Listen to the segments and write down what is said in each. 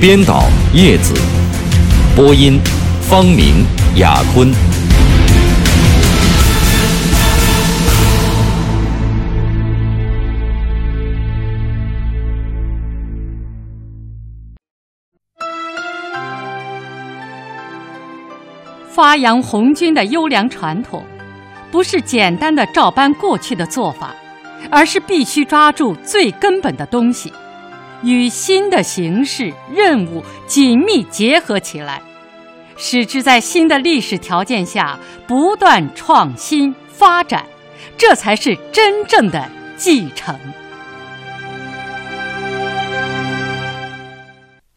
编导叶子，播音方明、雅坤。发扬红军的优良传统，不是简单的照搬过去的做法，而是必须抓住最根本的东西。与新的形势任务紧密结合起来，使之在新的历史条件下不断创新发展，这才是真正的继承。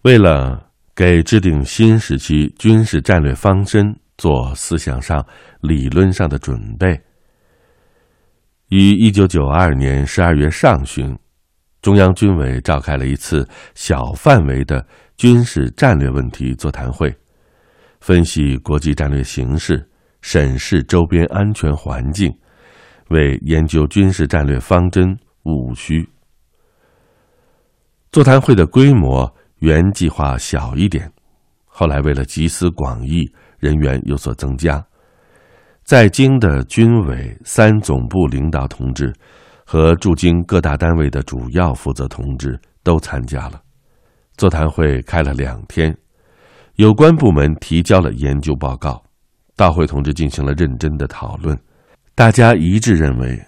为了给制定新时期军事战略方针做思想上、理论上的准备，于一九九二年十二月上旬。中央军委召开了一次小范围的军事战略问题座谈会，分析国际战略形势，审视周边安全环境，为研究军事战略方针务虚。座谈会的规模原计划小一点，后来为了集思广益，人员有所增加，在京的军委三总部领导同志。和驻京各大单位的主要负责同志都参加了。座谈会开了两天，有关部门提交了研究报告，大会同志进行了认真的讨论。大家一致认为，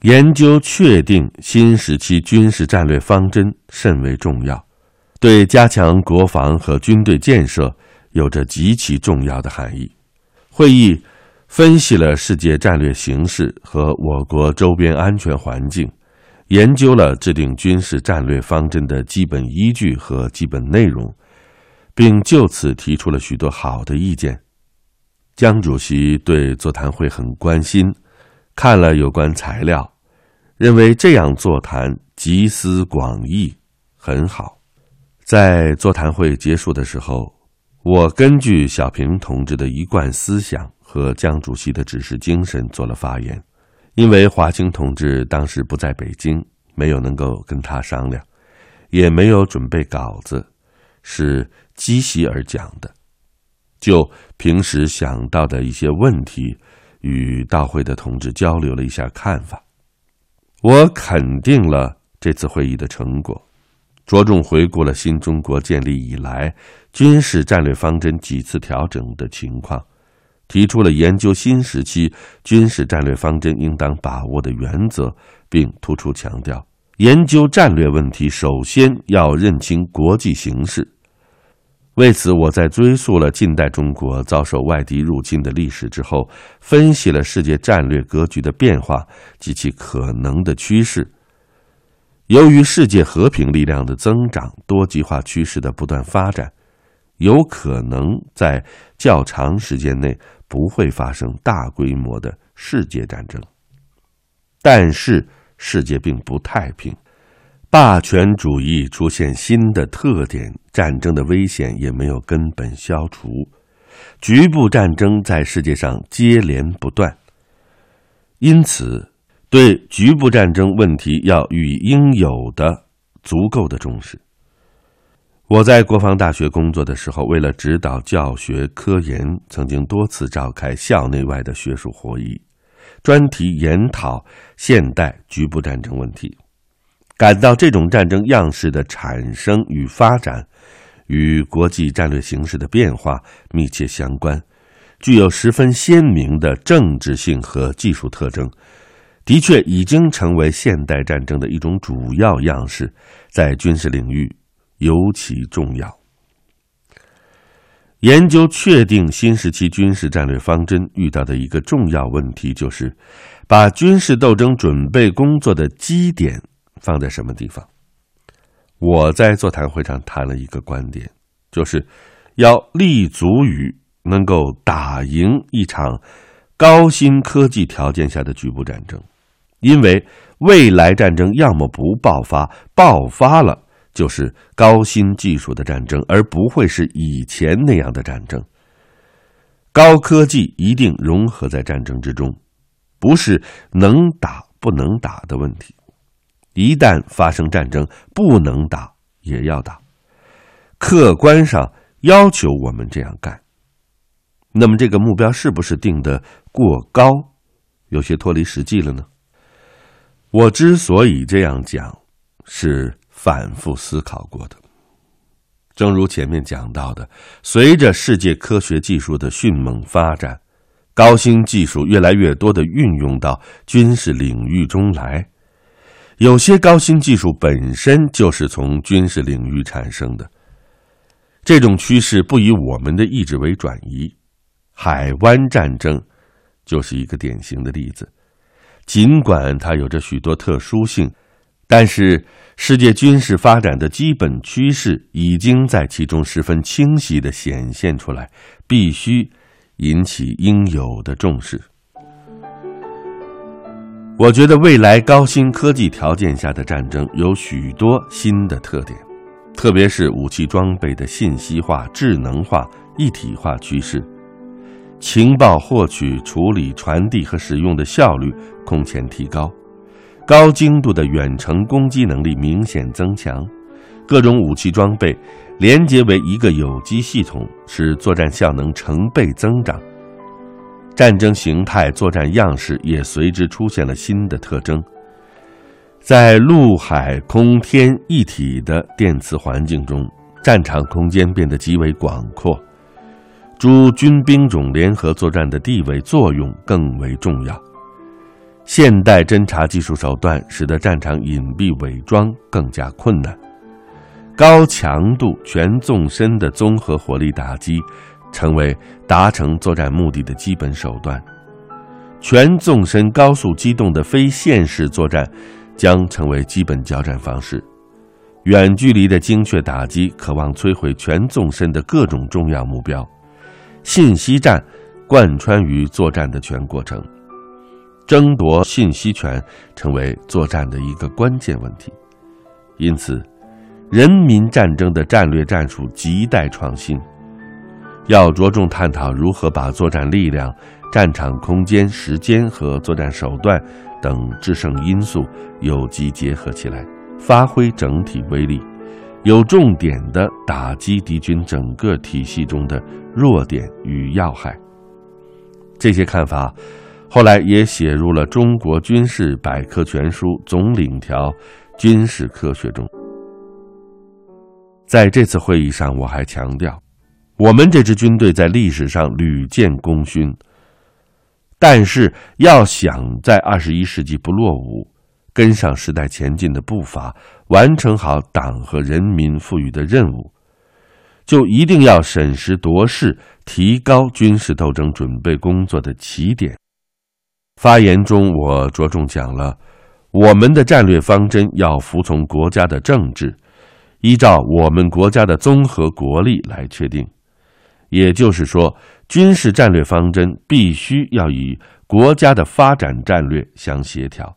研究确定新时期军事战略方针甚为重要，对加强国防和军队建设有着极其重要的含义。会议。分析了世界战略形势和我国周边安全环境，研究了制定军事战略方针的基本依据和基本内容，并就此提出了许多好的意见。江主席对座谈会很关心，看了有关材料，认为这样座谈集思广益，很好。在座谈会结束的时候，我根据小平同志的一贯思想。和江主席的指示精神做了发言，因为华清同志当时不在北京，没有能够跟他商量，也没有准备稿子，是即席而讲的，就平时想到的一些问题，与到会的同志交流了一下看法。我肯定了这次会议的成果，着重回顾了新中国建立以来军事战略方针几次调整的情况。提出了研究新时期军事战略方针应当把握的原则，并突出强调，研究战略问题首先要认清国际形势。为此，我在追溯了近代中国遭受外敌入侵的历史之后，分析了世界战略格局的变化及其可能的趋势。由于世界和平力量的增长、多极化趋势的不断发展，有可能在较长时间内。不会发生大规模的世界战争，但是世界并不太平，霸权主义出现新的特点，战争的危险也没有根本消除，局部战争在世界上接连不断，因此对局部战争问题要予应有的足够的重视。我在国防大学工作的时候，为了指导教学科研，曾经多次召开校内外的学术会议，专题研讨现代局部战争问题。感到这种战争样式的产生与发展，与国际战略形势的变化密切相关，具有十分鲜明的政治性和技术特征，的确已经成为现代战争的一种主要样式，在军事领域。尤其重要。研究确定新时期军事战略方针遇到的一个重要问题，就是把军事斗争准备工作的基点放在什么地方。我在座谈会上谈了一个观点，就是要立足于能够打赢一场高新科技条件下的局部战争，因为未来战争要么不爆发，爆发了就是高新技术的战争，而不会是以前那样的战争。高科技一定融合在战争之中，不是能打不能打的问题。一旦发生战争，不能打也要打，客观上要求我们这样干。那么这个目标是不是定的过高，有些脱离实际了呢？我之所以这样讲，是反复思考过的。正如前面讲到的，随着世界科学技术的迅猛发展，高新技术越来越多的运用到军事领域中来。有些高新技术本身就是从军事领域产生的，这种趋势不以我们的意志为转移。海湾战争就是一个典型的例子。尽管它有着许多特殊性，但是世界军事发展的基本趋势已经在其中十分清晰的显现出来，必须引起应有的重视。我觉得未来高新科技条件下的战争有许多新的特点，特别是武器装备的信息化、智能化、一体化趋势，情报获取、处理、传递和使用的效率空前提高，高精度的远程攻击能力明显增强，各种武器装备连接为一个有机系统，使作战效能成倍增长。战争形态、作战样式也随之出现了新的特征。在陆海空天一体的电磁环境中，战场空间变得极为广阔，诸军兵种联合作战的地位作用更为重要。现代侦察技术手段使得战场隐蔽伪装更加困难，高强度全纵深的综合火力打击。成为达成作战目的的基本手段，全纵深高速机动的非线式作战将成为基本交战方式。远距离的精确打击渴望摧毁全纵深的各种重要目标。信息战贯穿于作战的全过程，争夺信息权成为作战的一个关键问题。因此，人民战争的战略战术亟待创新。要着重探讨如何把作战力量、战场空间、时间和作战手段等制胜因素有机结合起来，发挥整体威力，有重点的打击敌军整个体系中的弱点与要害。这些看法后来也写入了《中国军事百科全书总领条军事科学》中。在这次会议上，我还强调。我们这支军队在历史上屡建功勋，但是要想在二十一世纪不落伍，跟上时代前进的步伐，完成好党和人民赋予的任务，就一定要审时度势，提高军事斗争准备工作的起点。发言中，我着重讲了我们的战略方针要服从国家的政治，依照我们国家的综合国力来确定。也就是说，军事战略方针必须要与国家的发展战略相协调，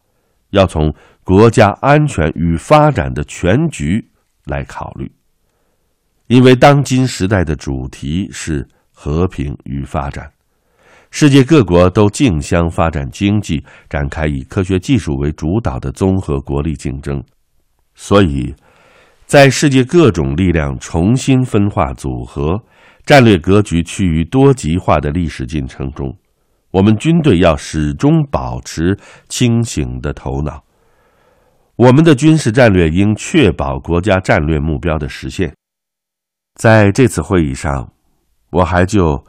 要从国家安全与发展的全局来考虑。因为当今时代的主题是和平与发展，世界各国都竞相发展经济，展开以科学技术为主导的综合国力竞争，所以，在世界各种力量重新分化组合。战略格局趋于多极化的历史进程中，我们军队要始终保持清醒的头脑。我们的军事战略应确保国家战略目标的实现。在这次会议上，我还就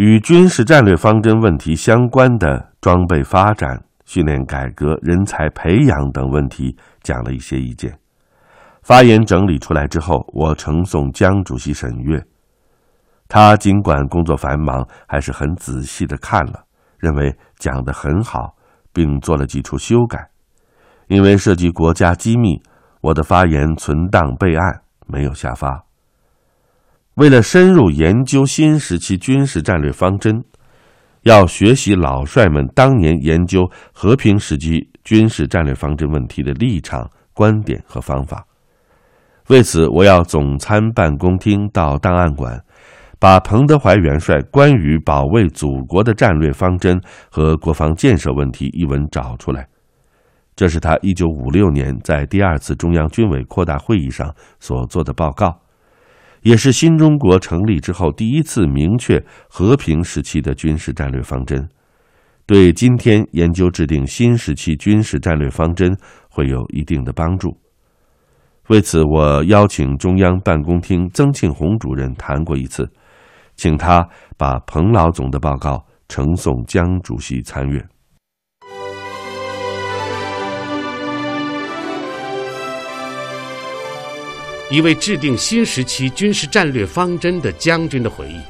与军事战略方针问题相关的装备发展、训练改革、人才培养等问题讲了一些意见。发言整理出来之后，我呈送江主席审阅。他尽管工作繁忙，还是很仔细的看了，认为讲得很好，并做了几处修改。因为涉及国家机密，我的发言存档备案，没有下发。为了深入研究新时期军事战略方针，要学习老帅们当年研究和平时期军事战略方针问题的立场、观点和方法。为此，我要总参办公厅到档案馆，把彭德怀元帅关于保卫祖国的战略方针和国防建设问题一文找出来。这是他一九五六年在第二次中央军委扩大会议上所做的报告。也是新中国成立之后第一次明确和平时期的军事战略方针，对今天研究制定新时期军事战略方针会有一定的帮助。为此，我邀请中央办公厅曾庆红主任谈过一次，请他把彭老总的报告呈送江主席参阅。一位制定新时期军事战略方针的将军的回忆，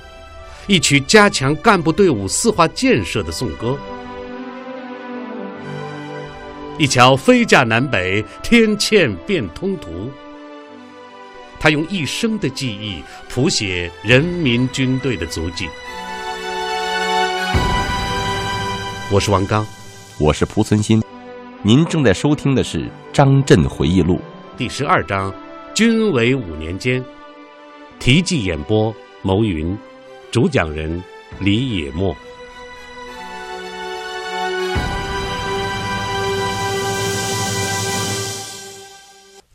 一曲加强干部队伍四化建设的颂歌，一桥飞架南北，天堑变通途。他用一生的记忆谱写人民军队的足迹。我是王刚，我是蒲存昕，您正在收听的是《张震回忆录》第十二章。军委五年间，题记演播：牟云，主讲人李野墨。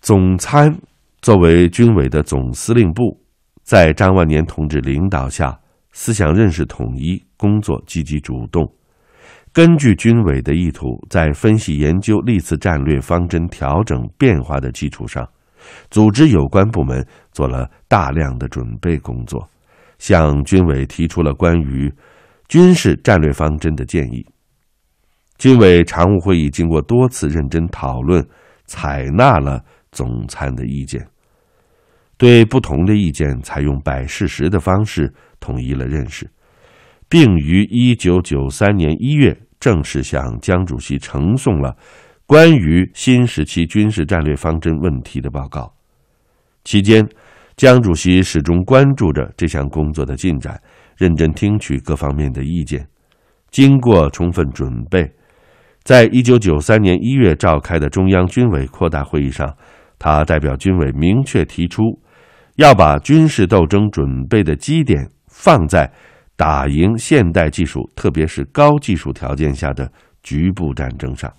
总参作为军委的总司令部，在张万年同志领导下，思想认识统一，工作积极主动。根据军委的意图，在分析研究历次战略方针调整变化的基础上。组织有关部门做了大量的准备工作，向军委提出了关于军事战略方针的建议。军委常务会议经过多次认真讨论，采纳了总参的意见，对不同的意见采用摆事实的方式统一了认识，并于一九九三年一月正式向江主席呈送了。关于新时期军事战略方针问题的报告，期间，江主席始终关注着这项工作的进展，认真听取各方面的意见。经过充分准备，在一九九三年一月召开的中央军委扩大会议上，他代表军委明确提出，要把军事斗争准备的基点放在打赢现代技术，特别是高技术条件下的局部战争上。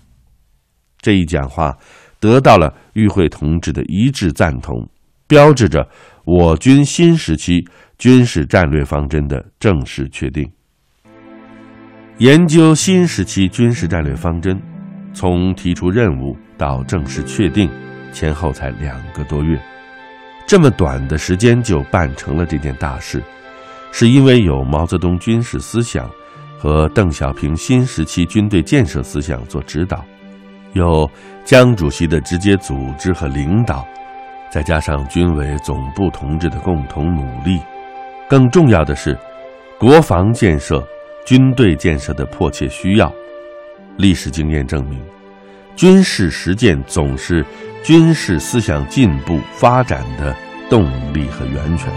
这一讲话得到了与会同志的一致赞同，标志着我军新时期军事战略方针的正式确定。研究新时期军事战略方针，从提出任务到正式确定，前后才两个多月，这么短的时间就办成了这件大事，是因为有毛泽东军事思想和邓小平新时期军队建设思想做指导。有江主席的直接组织和领导，再加上军委总部同志的共同努力，更重要的是，国防建设、军队建设的迫切需要。历史经验证明，军事实践总是军事思想进步发展的动力和源泉。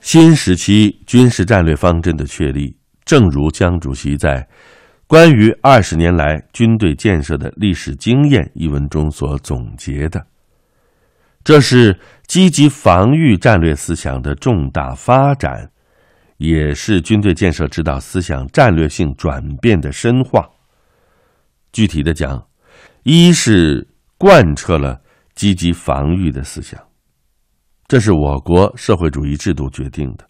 新时期军事战略方针的确立，正如江主席在。关于二十年来军队建设的历史经验一文中所总结的，这是积极防御战略思想的重大发展，也是军队建设指导思想战略性转变的深化。具体的讲，一是贯彻了积极防御的思想，这是我国社会主义制度决定的，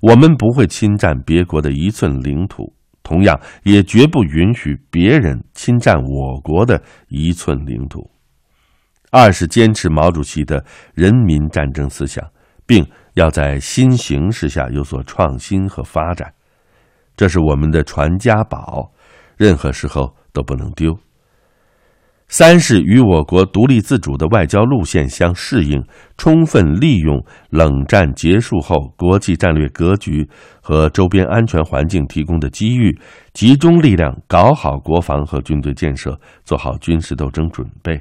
我们不会侵占别国的一寸领土。同样，也绝不允许别人侵占我国的一寸领土。二是坚持毛主席的人民战争思想，并要在新形势下有所创新和发展，这是我们的传家宝，任何时候都不能丢。三是与我国独立自主的外交路线相适应，充分利用冷战结束后国际战略格局和周边安全环境提供的机遇，集中力量搞好国防和军队建设，做好军事斗争准备。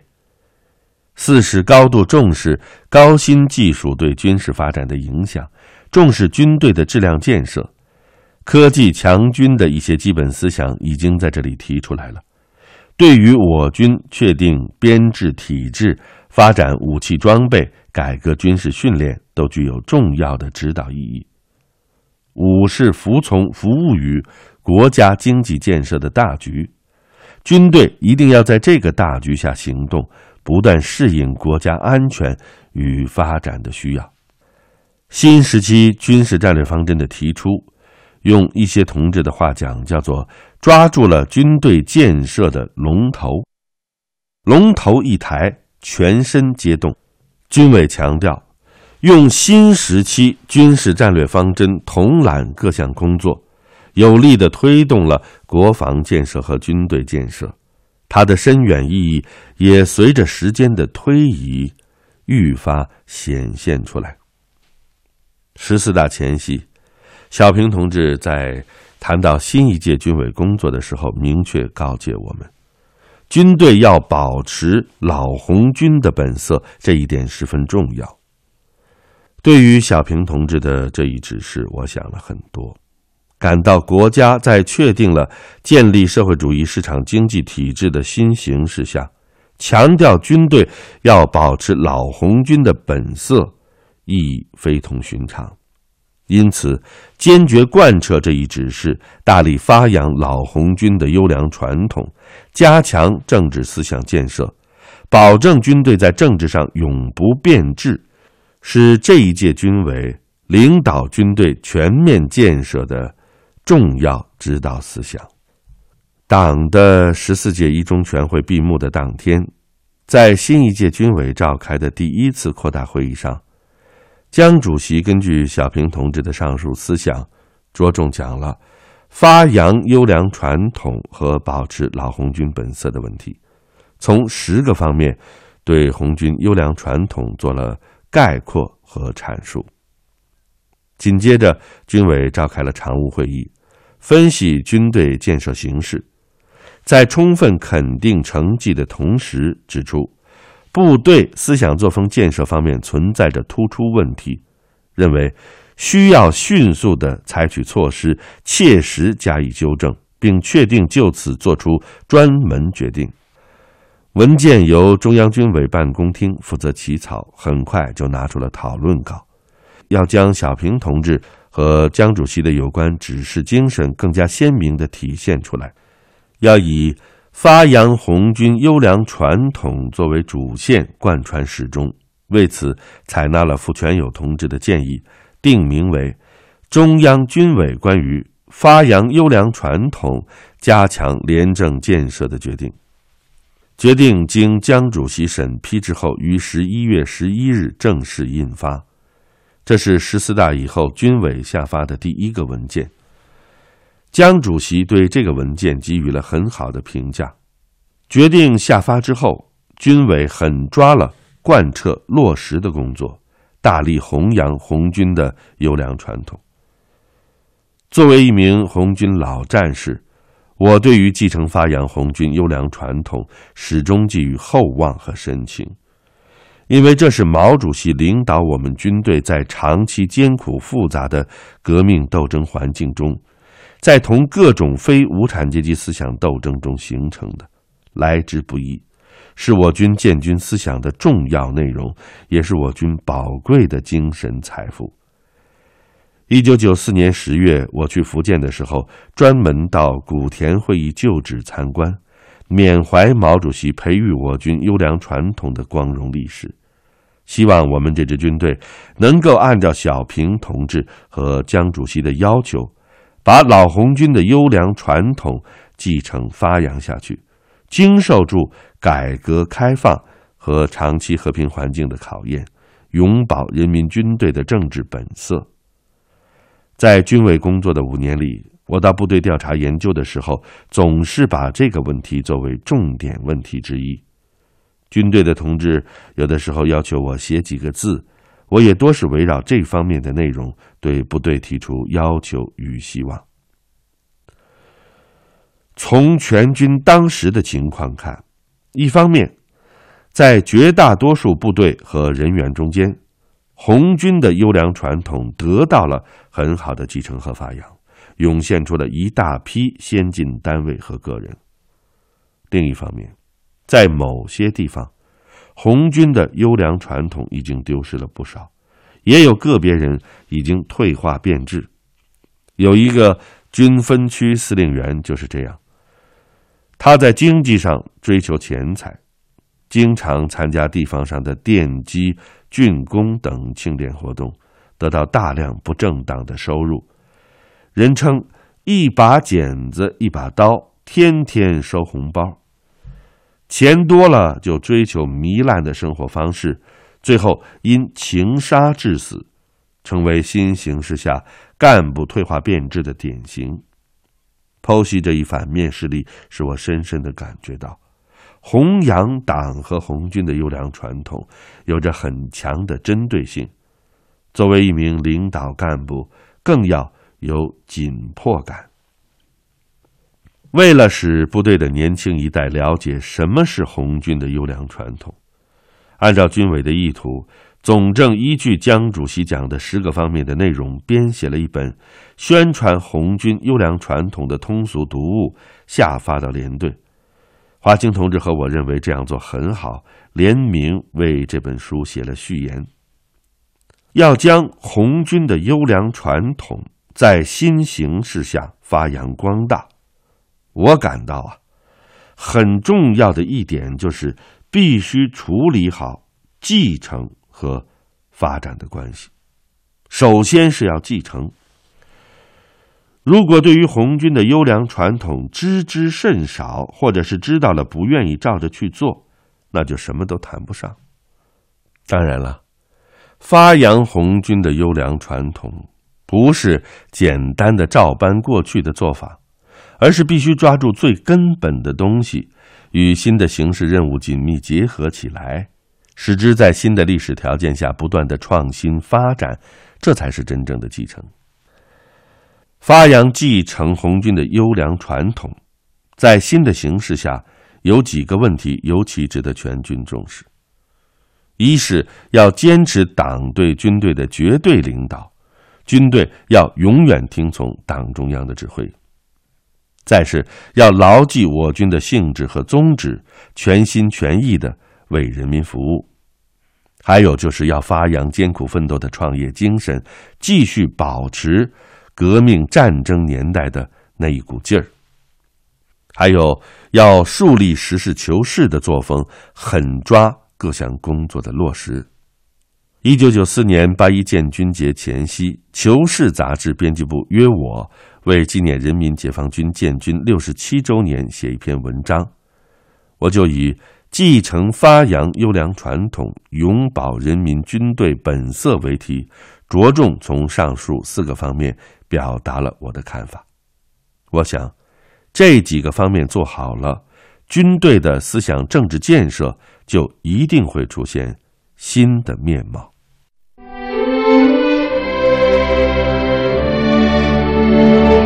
四是高度重视高新技术对军事发展的影响，重视军队的质量建设。科技强军的一些基本思想已经在这里提出来了，对于我军确定编制体制、发展武器装备、改革军事训练都具有重要的指导意义。五是服从服务于国家经济建设的大局，军队一定要在这个大局下行动，不断适应国家安全与发展的需要。新时期军事战略方针的提出。用一些同志的话讲，叫做抓住了军队建设的龙头，龙头一抬，全身皆动。军委强调，用新时期军事战略方针统揽各项工作，有力的推动了国防建设和军队建设。它的深远意义也随着时间的推移，愈发显现出来。十四大前夕。小平同志在谈到新一届军委工作的时候，明确告诫我们：军队要保持老红军的本色，这一点十分重要。对于小平同志的这一指示，我想了很多，感到国家在确定了建立社会主义市场经济体制的新形势下，强调军队要保持老红军的本色，意义非同寻常。因此，坚决贯彻这一指示，大力发扬老红军的优良传统，加强政治思想建设，保证军队在政治上永不变质，是这一届军委领导军队全面建设的重要指导思想。党的十四届一中全会闭幕的当天，在新一届军委召开的第一次扩大会议上。江主席根据小平同志的上述思想，着重讲了发扬优良传统和保持老红军本色的问题，从十个方面对红军优良传统做了概括和阐述。紧接着，军委召开了常务会议，分析军队建设形势，在充分肯定成绩的同时，指出。部队思想作风建设方面存在着突出问题，认为需要迅速的采取措施，切实加以纠正，并确定就此作出专门决定。文件由中央军委办公厅负责起草，很快就拿出了讨论稿，要将小平同志和江主席的有关指示精神更加鲜明地体现出来，要以。发扬红军优良传统作为主线，贯穿始终。为此，采纳了傅全友同志的建议，定名为《中央军委关于发扬优良传统、加强廉政建设的决定》。决定经江主席审批之后，于十一月十一日正式印发。这是十四大以后军委下发的第一个文件。江主席对这个文件给予了很好的评价。决定下发之后，军委狠抓了贯彻落实的工作，大力弘扬红军的优良传统。作为一名红军老战士，我对于继承发扬红军优良传统始终寄予厚望和深情，因为这是毛主席领导我们军队在长期艰苦复杂的革命斗争环境中。在同各种非无产阶级思想斗争中形成的，来之不易，是我军建军思想的重要内容，也是我军宝贵的精神财富。一九九四年十月，我去福建的时候，专门到古田会议旧址参观，缅怀毛主席培育我军优良传统的光荣历史。希望我们这支军队能够按照小平同志和江主席的要求。把老红军的优良传统继承发扬下去，经受住改革开放和长期和平环境的考验，永葆人民军队的政治本色。在军委工作的五年里，我到部队调查研究的时候，总是把这个问题作为重点问题之一。军队的同志有的时候要求我写几个字。我也多是围绕这方面的内容对部队提出要求与希望。从全军当时的情况看，一方面，在绝大多数部队和人员中间，红军的优良传统得到了很好的继承和发扬，涌现出了一大批先进单位和个人。另一方面，在某些地方，红军的优良传统已经丢失了不少，也有个别人已经退化变质。有一个军分区司令员就是这样，他在经济上追求钱财。经常参加地方上的奠基、竣工等庆典活动，得到大量不正当的收入。人称“一把剪子一把刀”，天天收红包。钱多了就追求糜烂的生活方式，最后因情杀致死，成为新形势下干部退化变质的典型。剖析这一反面事例，使我深深的感觉到。弘扬党和红军的优良传统，有着很强的针对性。作为一名领导干部，更要有紧迫感。为了使部队的年轻一代了解什么是红军的优良传统，按照军委的意图，总政依据江主席讲的十个方面的内容，编写了一本宣传红军优良传统的通俗读物，下发到连队。华清同志和我认为这样做很好，联名为这本书写了序言。要将红军的优良传统在新形势下发扬光大，我感到啊，很重要的一点就是必须处理好继承和发展的关系。首先是要继承。如果对于红军的优良传统知之甚少，或者是知道了不愿意照着去做，那就什么都谈不上。当然了，发扬红军的优良传统，不是简单的照搬过去的做法，而是必须抓住最根本的东西，与新的形势任务紧密结合起来，使之在新的历史条件下不断的创新发展，这才是真正的继承。发扬继承红军的优良传统，在新的形势下，有几个问题尤其值得全军重视：一是要坚持党对军队的绝对领导，军队要永远听从党中央的指挥；再是要牢记我军的性质和宗旨，全心全意的为人民服务；还有就是要发扬艰苦奋斗的创业精神，继续保持。革命战争年代的那一股劲儿，还有要树立实事求是的作风，狠抓各项工作的落实。一九九四年八一建军节前夕，《求是》杂志编辑部约我为纪念人民解放军建军六十七周年写一篇文章，我就以“继承发扬优良传统，永葆人民军队本色”为题，着重从上述四个方面。表达了我的看法。我想，这几个方面做好了，军队的思想政治建设就一定会出现新的面貌。Thank you.